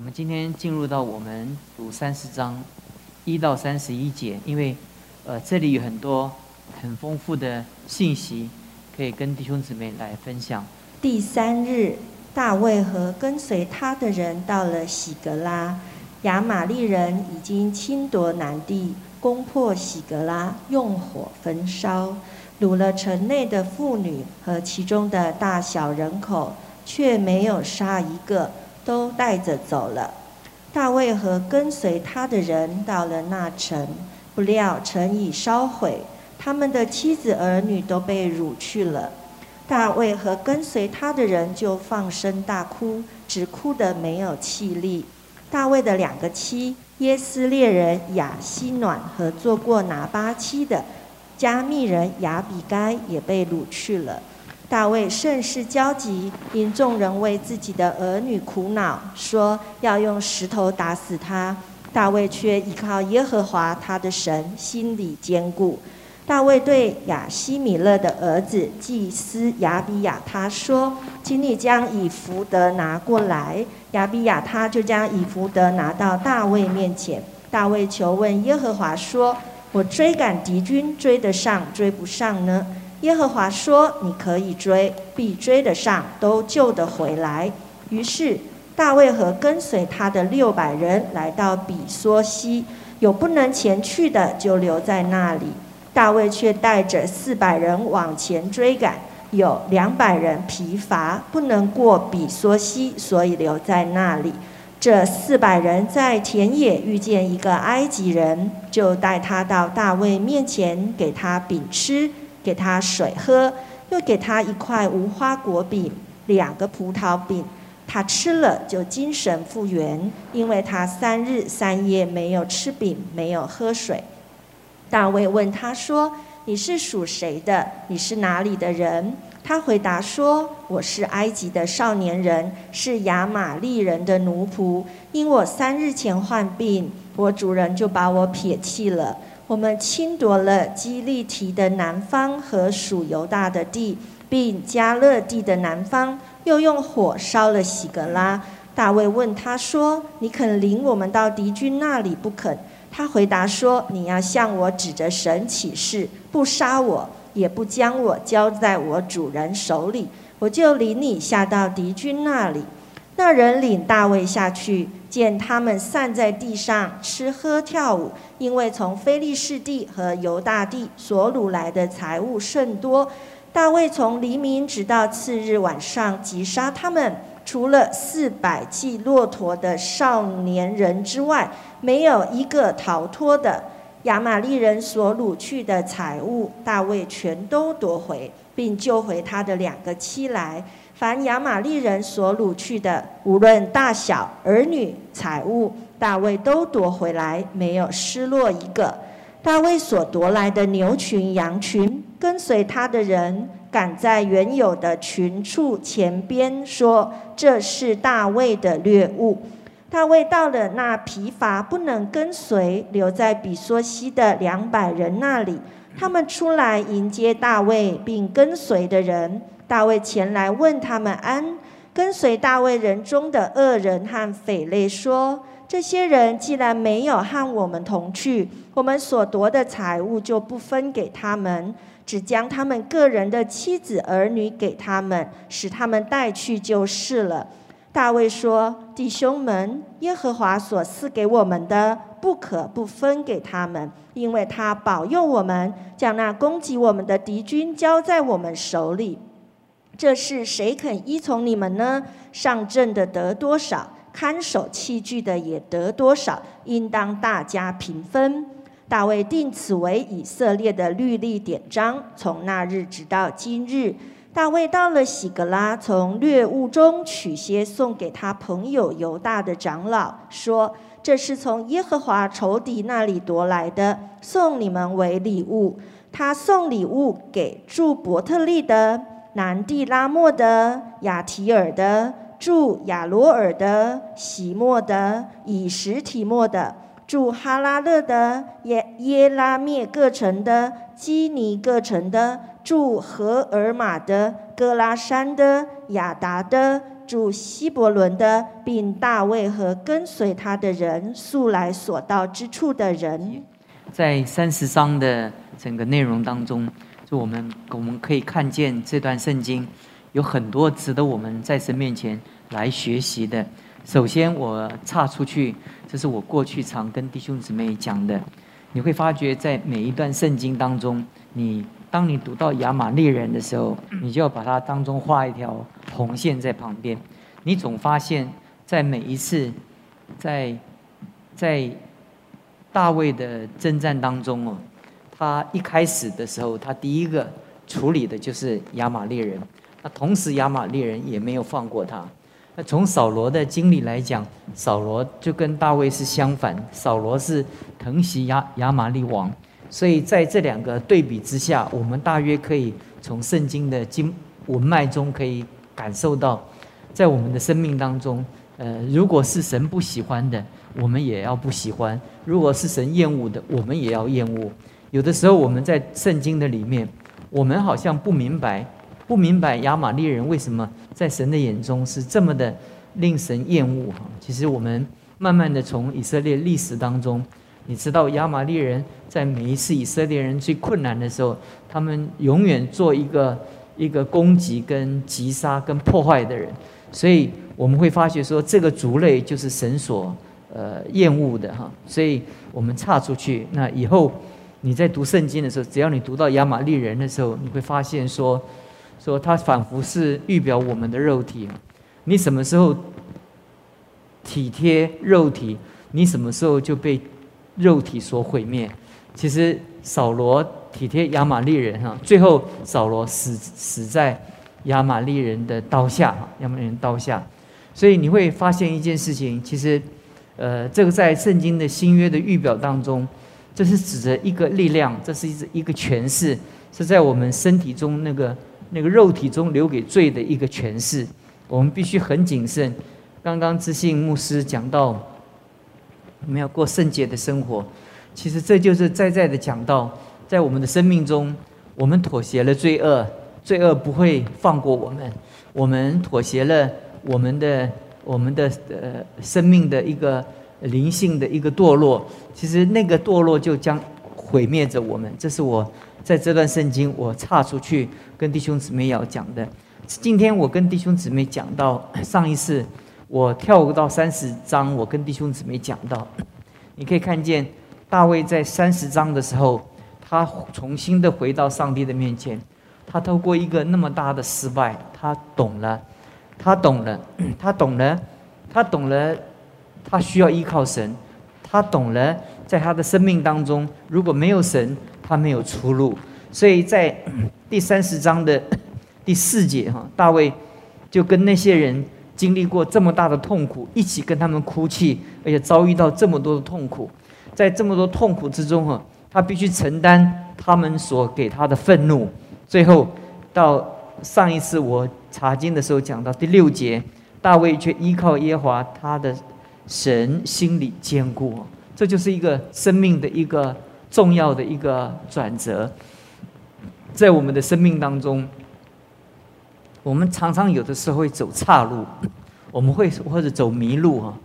我们今天进入到我们读三十章一到三十一节，因为呃这里有很多很丰富的信息，可以跟弟兄姊妹来分享。第三日，大卫和跟随他的人到了喜格拉，亚玛利人已经侵夺南地，攻破喜格拉，用火焚烧，掳了城内的妇女和其中的大小人口，却没有杀一个。都带着走了。大卫和跟随他的人到了那城，不料城已烧毁，他们的妻子儿女都被掳去了。大卫和跟随他的人就放声大哭，只哭得没有气力。大卫的两个妻耶斯列人雅西暖和做过拿巴妻的加密人雅比该也被掳去了。大卫甚是焦急，因众人为自己的儿女苦恼，说要用石头打死他。大卫却依靠耶和华他的神，心里坚固。大卫对亚西米勒的儿子祭司亚比亚他说：“请你将以福德拿过来。”亚比亚他就将以福德拿到大卫面前。大卫求问耶和华说：“我追赶敌军，追得上，追不上呢？”耶和华说：“你可以追，必追得上，都救得回来。”于是大卫和跟随他的六百人来到比索西，有不能前去的，就留在那里。大卫却带着四百人往前追赶，有两百人疲乏，不能过比索西，所以留在那里。这四百人在田野遇见一个埃及人，就带他到大卫面前，给他饼吃。给他水喝，又给他一块无花果饼，两个葡萄饼。他吃了就精神复原，因为他三日三夜没有吃饼，没有喝水。大卫问他说：“你是属谁的？你是哪里的人？”他回答说：“我是埃及的少年人，是亚玛利人的奴仆。因我三日前患病，我主人就把我撇弃了。”我们侵夺了基利提的南方和属犹大的地，并加勒地的南方，又用火烧了喜格拉。大卫问他说：“你肯领我们到敌军那里不肯？”他回答说：“你要向我指着神起誓，不杀我，也不将我交在我主人手里，我就领你下到敌军那里。”那人领大卫下去。见他们散在地上吃喝跳舞，因为从非利士地和犹大地所掳来的财物甚多。大卫从黎明直到次日晚上击杀他们，除了四百骑骆驼的少年人之外，没有一个逃脱的。亚玛利人所掳去的财物，大卫全都夺回，并救回他的两个妻来。凡亚玛利人所掳去的，无论大小、儿女、财物，大卫都夺回来，没有失落一个。大卫所夺来的牛群、羊群，跟随他的人赶在原有的群畜前边，说：“这是大卫的掠物。”大卫到了那疲乏不能跟随、留在比索西的两百人那里，他们出来迎接大卫，并跟随的人。大卫前来问他们安，跟随大卫人中的恶人和匪类说：“这些人既然没有和我们同去，我们所夺的财物就不分给他们，只将他们个人的妻子儿女给他们，使他们带去就是了。”大卫说：“弟兄们，耶和华所赐给我们的，不可不分给他们，因为他保佑我们，将那攻击我们的敌军交在我们手里。”这是谁肯依从你们呢？上阵的得多少，看守器具的也得多少，应当大家平分。大卫定此为以色列的律例典章，从那日直到今日。大卫到了喜格拉，从掠物中取些送给他朋友犹大的长老，说：“这是从耶和华仇敌那里夺来的，送你们为礼物。”他送礼物给住伯特利的。南地拉莫的、雅提尔的、住亚罗尔的、喜莫的、以实提莫的、住哈拉勒的、耶耶拉灭各城的、基尼各城的、住荷尔玛的、哥拉山的、亚达的、主希伯伦的，并大卫和跟随他的人，素来所到之处的人。在三十章的整个内容当中，我们我们可以看见这段圣经有很多值得我们在神面前来学习的。首先，我岔出去，这是我过去常跟弟兄姊妹讲的。你会发觉在每一段圣经当中，你当你读到亚玛利人的时候，你就要把它当中画一条红线在旁边。你总发现，在每一次，在在大卫的征战当中哦，他一开始的时候，他第一个处理的就是亚玛利人。那同时，亚玛利人也没有放过他。那从扫罗的经历来讲，扫罗就跟大卫是相反，扫罗是疼惜亚亚玛利王，所以在这两个对比之下，我们大约可以从圣经的经文脉中可以感受到，在我们的生命当中，呃，如果是神不喜欢的，我们也要不喜欢；如果是神厌恶的，我们也要厌恶。有的时候我们在圣经的里面，我们好像不明白。不明白亚玛利人为什么在神的眼中是这么的令神厌恶哈？其实我们慢慢的从以色列历史当中，你知道亚玛利人在每一次以色列人最困难的时候，他们永远做一个一个攻击、跟击杀、跟破坏的人，所以我们会发觉说这个族类就是神所呃厌恶的哈。所以我们岔出去，那以后你在读圣经的时候，只要你读到亚玛利人的时候，你会发现说。说他仿佛是预表我们的肉体，你什么时候体贴肉体，你什么时候就被肉体所毁灭。其实扫罗体贴亚玛利人哈，最后扫罗死死在亚玛利人的刀下，亚玛利人刀下。所以你会发现一件事情，其实，呃，这个在圣经的新约的预表当中，这是指着一个力量，这是一一个诠释，是在我们身体中那个。那个肉体中留给罪的一个诠释，我们必须很谨慎。刚刚知信牧师讲到，我们要过圣洁的生活，其实这就是在在的讲到，在我们的生命中，我们妥协了罪恶，罪恶不会放过我们，我们妥协了我们的我们的呃生命的一个灵性的一个堕落，其实那个堕落就将毁灭着我们。这是我。在这段圣经，我岔出去跟弟兄姊妹要讲的。今天我跟弟兄姊妹讲到 上一次，我跳到三十章，我跟弟兄姊妹讲到，你可以看见大卫在三十章的时候，他重新的回到上帝的面前，他透过一个那么大的失败，他懂了，他懂了，他懂了，他懂了，他需要依靠神，他懂了，在他的生命当中，如果没有神。他没有出路，所以在 第三十章的 第四节哈，大卫就跟那些人经历过这么大的痛苦，一起跟他们哭泣，而且遭遇到这么多的痛苦，在这么多痛苦之中哈，他必须承担他们所给他的愤怒。最后到上一次我查经的时候讲到第六节，大卫却依靠耶华他的神，心里坚固，这就是一个生命的一个。重要的一个转折，在我们的生命当中，我们常常有的时候会走岔路，我们会或者走迷路哈。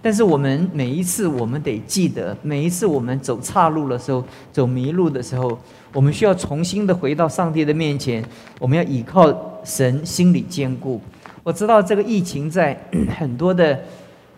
但是我们每一次，我们得记得，每一次我们走岔路的时候，走迷路的时候，我们需要重新的回到上帝的面前，我们要倚靠神，心里坚固。我知道这个疫情在很多的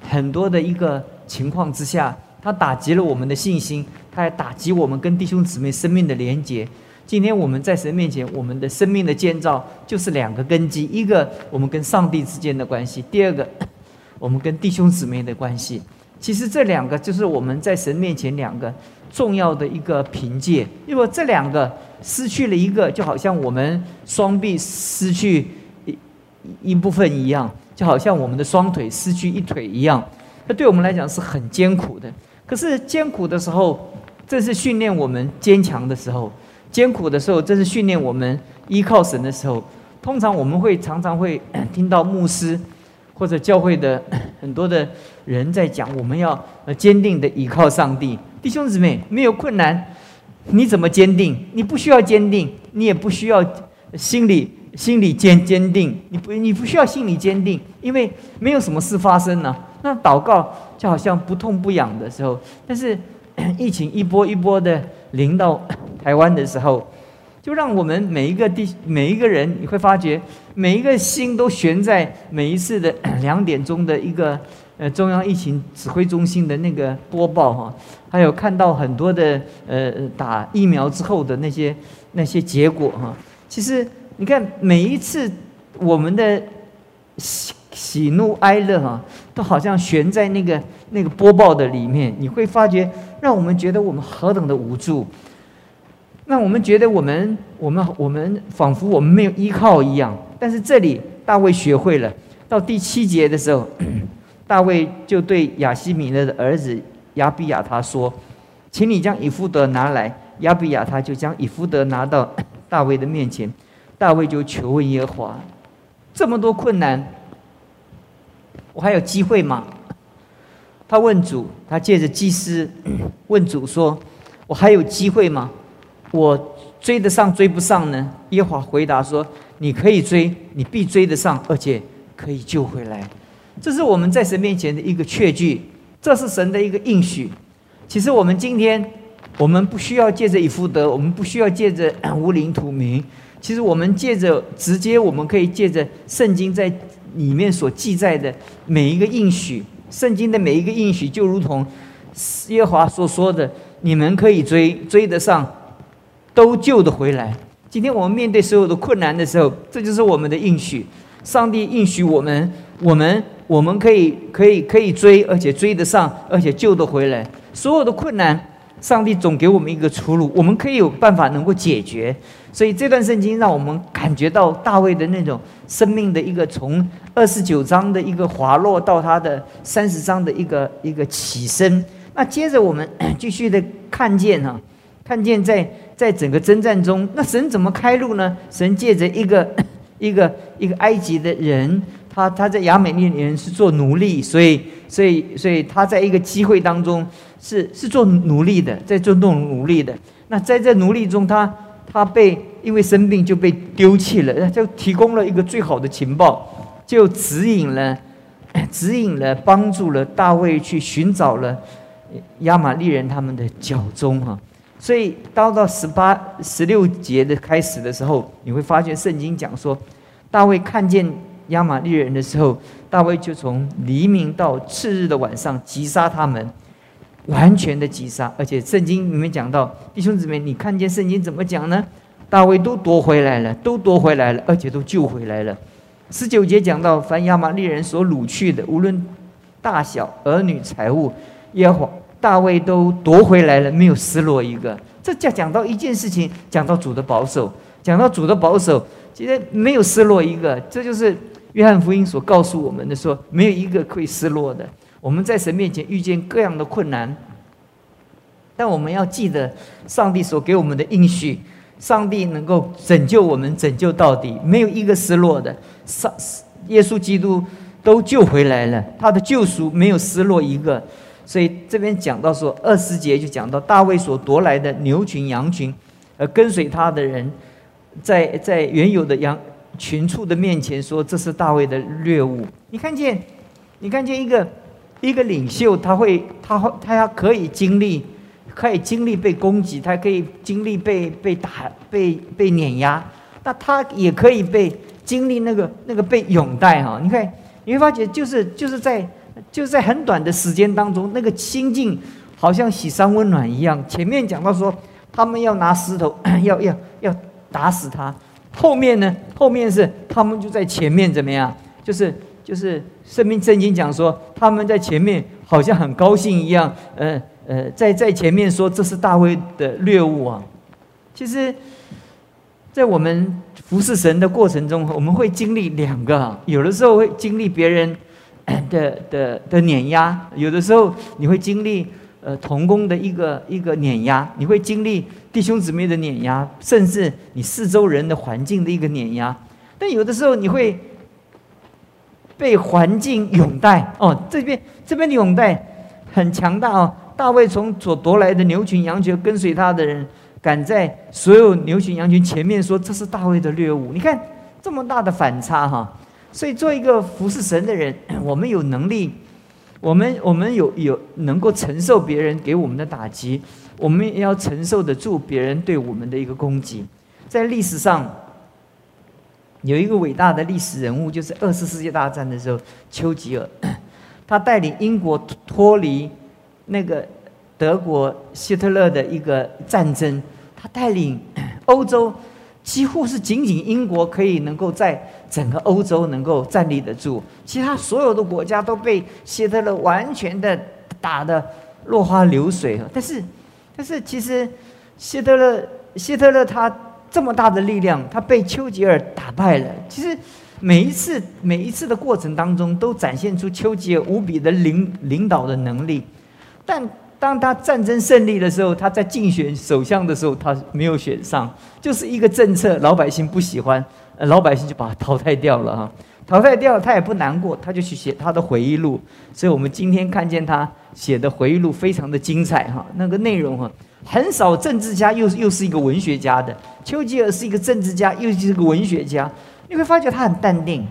很多的一个情况之下。他打击了我们的信心，他还打击我们跟弟兄姊妹生命的连结。今天我们在神面前，我们的生命的建造就是两个根基：一个我们跟上帝之间的关系；第二个 我们跟弟兄姊妹的关系。其实这两个就是我们在神面前两个重要的一个凭借。如果这两个失去了一个，就好像我们双臂失去一部分一样，就好像我们的双腿失去一腿一样。那对我们来讲是很艰苦的。可是艰苦的时候，这是训练我们坚强的时候；艰苦的时候，这是训练我们依靠神的时候。通常我们会常常会 听到牧师或者教会的 很多的人在讲，我们要坚定的依靠上帝。弟兄姊妹，没有困难，你怎么坚定？你不需要坚定，你也不需要心里心里坚坚定，你不你不需要心理坚定，因为没有什么事发生呢。那祷告就好像不痛不痒的时候，但是 疫情一波一波的临到台湾的时候，就让我们每一个地每一个人，你会发觉每一个心都悬在每一次的 两点钟的一个呃中央疫情指挥中心的那个播报哈，还有看到很多的呃打疫苗之后的那些那些结果哈。其实你看每一次我们的。喜喜怒哀乐哈，都好像悬在那个那个播报的里面，你会发觉，让我们觉得我们何等的无助，让我们觉得我们我们我们仿佛我们没有依靠一样。但是这里大卫学会了，到第七节的时候，大卫就对亚西米勒的儿子亚比亚他说：“请你将以夫德拿来。”亚比亚他就将以夫德拿到大卫的面前，大卫就求问耶和华。这么多困难，我还有机会吗？他问主，他借着祭司 问主说：“我还有机会吗？我追得上追不上呢？”耶和华回答说：“你可以追，你必追得上，而且可以救回来。”这是我们在神面前的一个确据，这是神的一个应许。其实我们今天，我们不需要借着以福德，我们不需要借着 无灵土名。其实我们借着直接，我们可以借着圣经在里面所记载的每一个应许，圣经的每一个应许，就如同耶和华所说的，你们可以追追得上，都救得回来。今天我们面对所有的困难的时候，这就是我们的应许。上帝应许我们，我们我们可以可以可以追，而且追得上，而且救得回来。所有的困难。上帝总给我们一个出路，我们可以有办法能够解决。所以这段圣经让我们感觉到大卫的那种生命的一个从二十九章的一个滑落到他的三十章的一个一个起身。那接着我们 继续的看见哈，看见在在整个征战中，那神怎么开路呢？神借着一个 一个一个埃及的人，他他在亚美利人是做奴隶，所以所以所以他在一个机会当中。是是做奴隶的，在做弄奴隶的。那在这奴隶中，他他被因为生病就被丢弃了，就提供了一个最好的情报，就指引了 指引了帮助了大卫去寻找了亚玛利人他们的脚踪哈。所以到到十八十六节的开始的时候，你会发现圣经讲说，大卫看见亚玛利人的时候，大卫就从黎明到次日的晚上击杀他们。完全的击杀，而且圣经里面讲到，弟兄姊妹，你看见圣经怎么讲呢？大卫都夺回来了，都夺回来了，而且都救回来了。十九节讲到，凡亚玛利人所掳去的，无论大小、儿女、财物，耶和华大卫都夺回来了，没有失落一个。这讲讲到一件事情，讲到主的保守，讲到主的保守，其实没有失落一个。这就是约翰福音所告诉我们的，说没有一个会失落的。我们在神面前遇见各样的困难，但我们要记得上帝所给我们的应许，上帝能够拯救我们，拯救到底，没有一个失落的。上耶稣基督都救回来了，他的救赎没有失落一个。所以这边讲到说，二十节就讲到大卫所夺来的牛群羊群，而跟随他的人，在在原有的羊群畜的面前说，这是大卫的掠物。你看见，你看见一个。一个领袖，他会，他会，他要可以经历，可以经历被攻击，他可以经历被被打、被被碾压，那他也可以被经历那个那个被拥戴哈。你看，你会发觉，就是就是在就是在很短的时间当中，那个心境好像喜山温暖一样。前面讲到说，他们要拿石头要要要打死他，后面呢，后面是他们就在前面怎么样，就是就是。圣命圣经讲说，他们在前面好像很高兴一样，呃呃，在在前面说这是大卫的猎物啊。其实，在我们服侍神的过程中，我们会经历两个，有的时候会经历别人 的的的碾压，有的时候你会经历呃同工的一个一个碾压，你会经历弟兄姊妹的碾压，甚至你四周人的环境的一个碾压。但有的时候你会。被环境拥戴哦，这边这边的拥戴很强大哦。大卫从所夺来的牛群羊群，跟随他的人，赶在所有牛群羊群前面说：“这是大卫的猎物。”你看这么大的反差哈。所以做一个服侍神的人，我们有能力，我们我们有有能够承受别人给我们的打击，我们也要承受得住别人对我们的一个攻击。在历史上，有一个伟大的历史人物，就是二次世界大战的时候，丘吉尔，他带领英国脱离那个德国希特勒的一个战争，他带领 欧洲。几乎是仅仅英国可以能够在整个欧洲能够站立得住，其他所有的国家都被希特勒完全的打得落花流水。但是，但是其实希特勒希特勒他这么大的力量，他被丘吉尔打败了。其实每一次每一次的过程当中，都展现出丘吉尔无比的领领导的能力，但。当他战争胜利的时候，他在竞选首相的时候，他没有选上，就是一个政策，老百姓不喜欢，老百姓就把他淘汰掉了哈。淘汰掉了他也不难过，他就去写他的回忆录。所以我们今天看见他写的回忆录非常的精彩哈，那个内容哈，很少政治家又又是一个文学家的，丘吉尔是一个政治家，又是一个文学家，你会发觉他很淡定，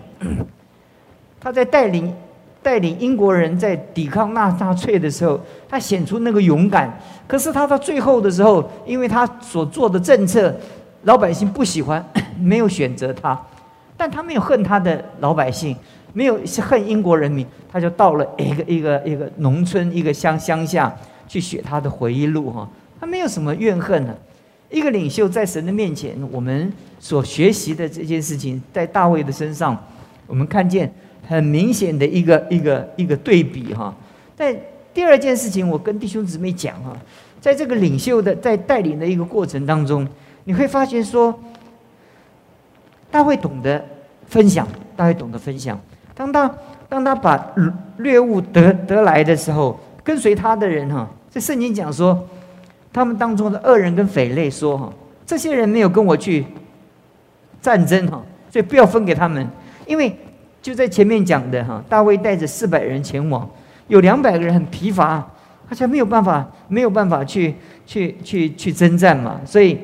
他在带领。带领英国人在抵抗纳纳粹的时候，他显出那个勇敢。可是他到最后的时候，因为他所做的政策，老百姓不喜欢，没有选择他。但他没有恨他的老百姓，没有恨英国人民，他就到了一个一个一个农村，一个乡乡下去写他的回忆录哈。他没有什么怨恨呢。一个领袖在神的面前，我们所学习的这件事情，在大卫的身上，我们看见。很明显的一个一个一个对比哈，但第二件事情，我跟弟兄姊妹讲哈，在这个领袖的在带领的一个过程当中，你会发现说，他会懂得分享，他会懂得分享。当他当他把猎物得得来的时候，跟随他的人哈，这圣经讲说，他们当中的恶人跟匪类说哈，这些人没有跟我去战争哈，所以不要分给他们，因为。就在前面讲的哈，大卫带着四百人前往，有两百个人很疲乏，而且没有办法，没有办法去去去去征战嘛，所以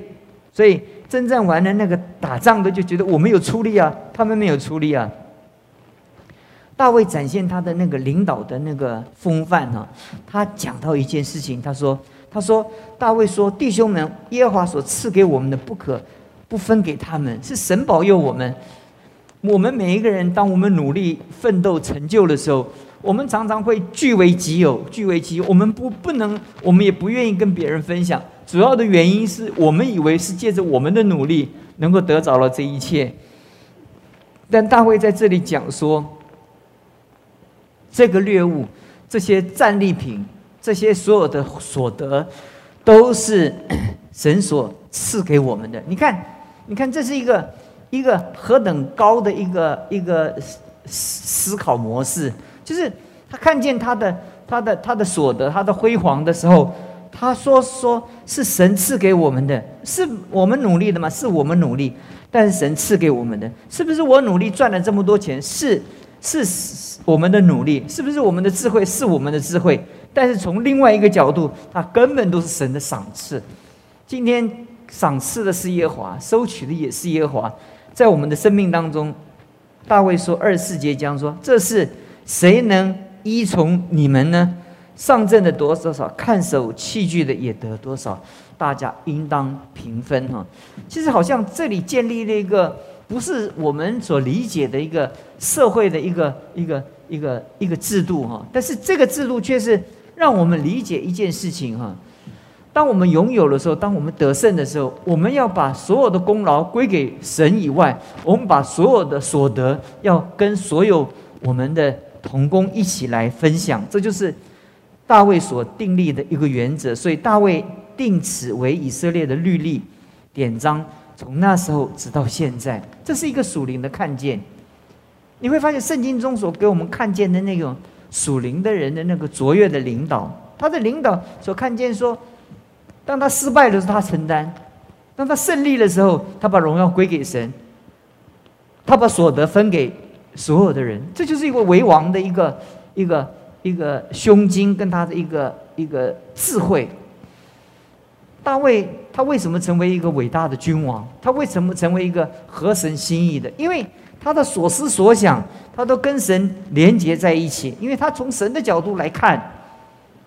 所以征战完了，那个打仗的就觉得我没有出力啊，他们没有出力啊。大卫展现他的那个领导的那个风范哈，他讲到一件事情，他说他说大卫说弟兄们，耶和华所赐给我们的不可不分给他们，是神保佑我们。我们每一个人，当我们努力奋斗成就的时候，我们常常会据为己有，据为己有。我们不不能，我们也不愿意跟别人分享。主要的原因是我们以为是借着我们的努力能够得着了这一切。但大卫在这里讲说，这个猎物、这些战利品、这些所有的所得，都是 神所赐给我们的。你看，你看，这是一个。一个何等高的一个一个思思考模式，就是他看见他的他的他的所得，他的辉煌的时候，他说说是神赐给我们的，是我们努力的吗？是我们努力，但是神赐给我们的，是不是我努力赚了这么多钱？是是我们的努力，是不是我们的智慧？是我们的智慧，但是从另外一个角度，它根本都是神的赏赐。今天赏赐的是耶华，收取的也是耶华。在我们的生命当中，大卫说二十四节讲说：“这是谁能依从你们呢？上阵的多少少，看守器具的也得多少。大家应当平分哈。其实好像这里建立了一个不是我们所理解的一个社会的一个一个一个一个制度哈。但是这个制度却是让我们理解一件事情哈。”当我们拥有的时候，当我们得胜的时候，我们要把所有的功劳归给神以外，我们把所有的所得要跟所有我们的同工一起来分享。这就是大卫所订立的一个原则。所以大卫定此为以色列的律例典章，从那时候直到现在，这是一个属灵的看见。你会发现圣经中所给我们看见的那种属灵的人的那个卓越的领导，他的领导所看见说。当他失败的时候，他承担；当他胜利的时候，他把荣耀归给神。他把所得分给所有的人，这就是一个为王的一个一个一个胸襟跟他的一个一个智慧。大卫他为什么成为一个伟大的君王？他为什么成为一个合神心意的？因为他的所思所想，他都跟神连接在一起。因为他从神的角度来看，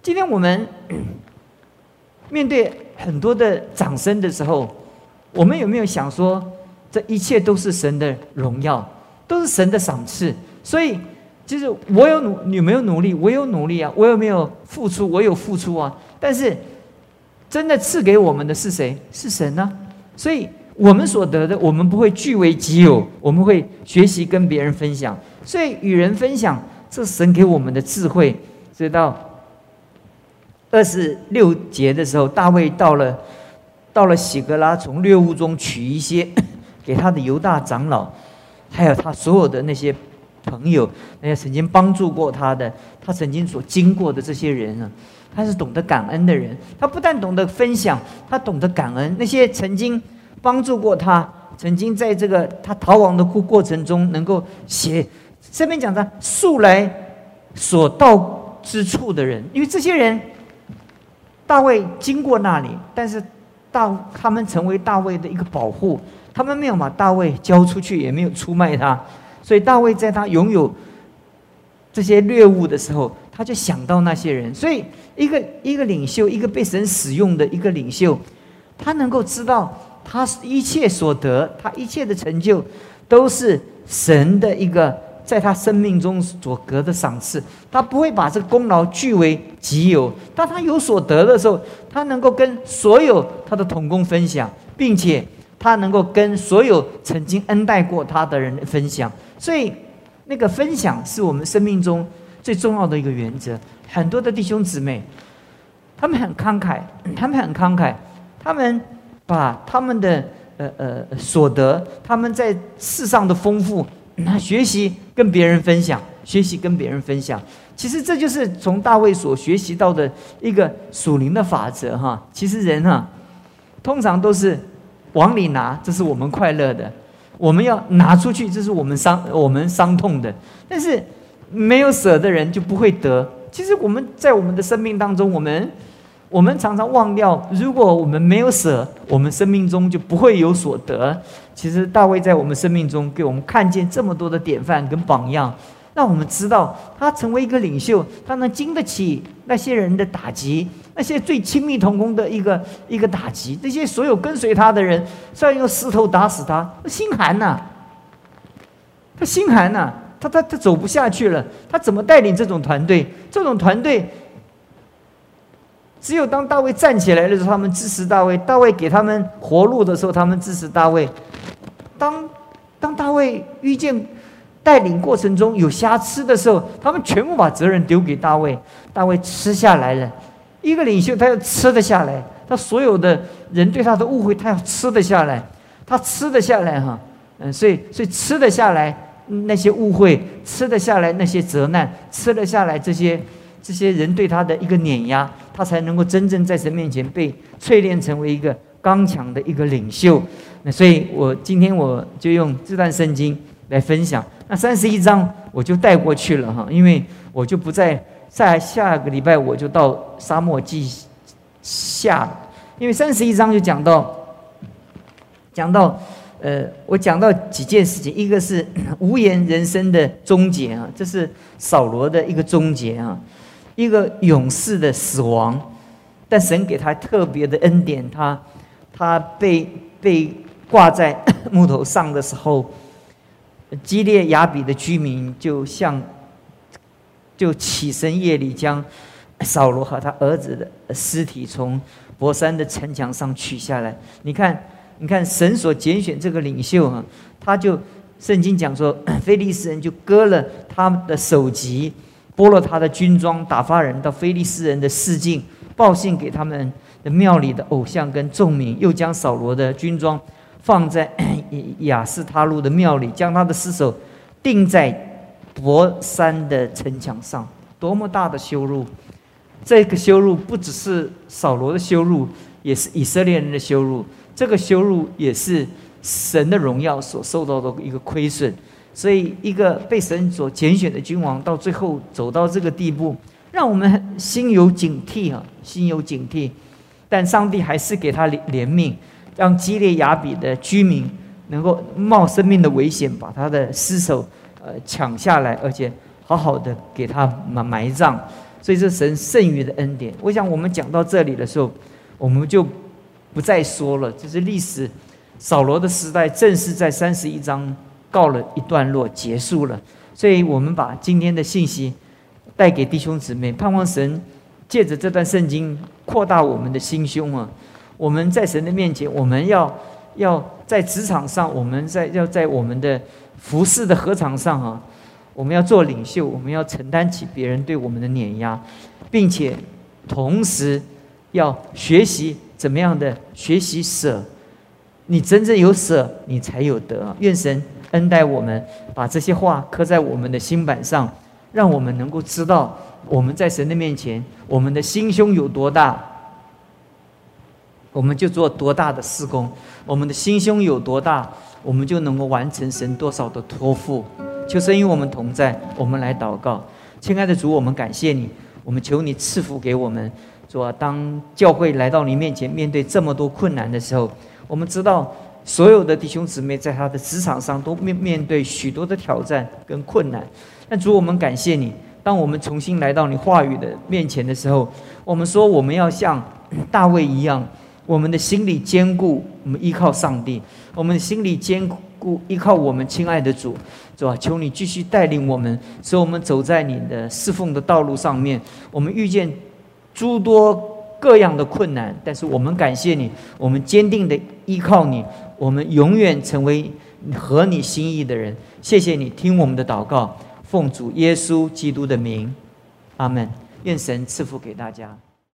今天我们 面对很多的掌声的时候，我们有没有想说，这一切都是神的荣耀，都是神的赏赐？所以，就是我有努，你没有努力，我有努力啊，我有没有付出？我有付出啊。但是，真的赐给我们的是谁？是神呢？所以。我们所得的，我们不会据为己有，我们会学习跟别人分享。所以与人分享，这神给我们的智慧。直到二十六节的时候，大卫到了，到了喜格拉，从猎物中取一些给他的犹大长老，还有他所有的那些朋友，那些曾经帮助过他的，他曾经所经过的这些人啊，他是懂得感恩的人。他不但懂得分享，他懂得感恩那些曾经。帮助过他，曾经在这个他逃亡的过过程中，能够写这边讲的素来所到之处的人，因为这些人大卫经过那里，但是大他们成为大卫的一个保护，他们没有把大卫交出去，也没有出卖他，所以大卫在他拥有这些猎物的时候，他就想到那些人，所以一个一个领袖，一个被神使用的一个领袖，他能够知道。他一切所得，他一切的成就，都是神的一个在他生命中所得的赏赐。他不会把这个功劳据为己有。当他有所得的时候，他能够跟所有他的同工分享，并且他能够跟所有曾经恩待过他的人分享。所以，那个分享是我们生命中最重要的一个原则。很多的弟兄姊妹，他们很慷慨，他们很慷慨，他们。把他们的呃呃所得，他们在世上的丰富，那学习跟别人分享，学习跟别人分享。其实这就是从大卫所学习到的一个属灵的法则哈。其实人哈，通常都是往里拿，这是我们快乐的；我们要拿出去，这是我们伤我们伤痛的。但是没有舍的人就不会得。其实我们在我们的生命当中，我们。我们常常忘掉，如果我们没有舍，我们生命中就不会有所得。其实大卫在我们生命中给我们看见这么多的典范跟榜样，让我们知道他成为一个领袖，他能经得起那些人的打击，那些最亲密同工的一个一个打击，这些所有跟随他的人，虽然用石头打死他，心寒呐，他心寒呐，他他他走不下去了，他怎么带领这种团队？这种团队。只有当大卫站起来的时候，他们支持大卫；大卫给他们活路的时候，他们支持大卫。当当大卫遇见带领过程中有瑕疵的时候，他们全部把责任丢给大卫。大卫吃下来了，一个领袖他要吃得下来，他所有的人对他的误会，他要吃得下来，他吃得下来哈，嗯，所以所以吃得下来那些误会，吃得下来那些责难，吃得下来这些。这些人对他的一个碾压，他才能够真正在神面前被淬炼成为一个刚强的一个领袖。那所以，我今天我就用这段圣经来分享。那三十一章我就带过去了哈，因为我就不在在下个礼拜我就到沙漠记下，因为三十一章就讲到讲到呃，我讲到几件事情，一个是 无言人生的终结啊，这是扫罗的一个终结啊。一个勇士的死亡，但神给他特别的恩典，他他被被挂在 木头上的时候，基列雅比的居民就像就起身夜里将扫罗和他儿子的尸体从博山的城墙上取下来。你看，你看神所拣选这个领袖啊，他就圣经讲说，非利士人就割了他们的首级。剥了他的军装，打发人到菲利斯人的市境，报信给他们的庙里的偶像跟众民，又将扫罗的军装放在雅斯他路的庙里，将他的尸首钉在博山的城墙上。多么大的羞辱！这个羞辱不只是扫罗的羞辱，也是以色列人的羞辱。这个羞辱也是神的荣耀所受到的一个亏损。所以，一个被神所拣选的君王，到最后走到这个地步，让我们心有警惕啊，心有警惕。但上帝还是给他怜怜悯，让基列雅比的居民能够冒生命的危险把他的尸首呃抢下来，而且好好的给他埋埋葬。所以这神剩余的恩典。我想我们讲到这里的时候，我们就不再说了。就是历史，扫罗的时代正式在三十一章告了一段落，结束了。所以我们把今天的信息带给弟兄姊妹，盼望神借着这段圣经扩大我们的心胸啊！我们在神的面前，我们要要在职场上，我们在要在我们的服饰的合场上啊。我们要做领袖，我们要承担起别人对我们的碾压，并且同时要学习怎么样的学习舍。你真正有舍，你才有得。愿神恩待我们，把这些话刻在我们的心板上，让我们能够知道我们在神的面前，我们的心胸有多大，我们就做多大的事工；我们的心胸有多大，我们就能够完成神多少的托付。求神与我们同在，我们来祷告，亲爱的主，我们感谢你，我们求你赐福给我们。主啊，当教会来到你面前，面对这么多困难的时候，我们知道所有的弟兄姊妹在他的职场上都面面对许多的挑战跟困难。但主，我们感谢你，当我们重新来到你话语的面前的时候，我们说我们要像大卫一样，我们的心里坚固，我们依靠上帝，我们的心里坚固。依靠我们亲爱的主，是吧？求你继续带领我们，使我们走在你的侍奉的道路上面。我们遇见诸多各样的困难，但是我们感谢你，我们坚定的依靠你，我们永远成为合你心意的人。谢谢你听我们的祷告，奉主耶稣基督的名，阿门。愿神赐福给大家。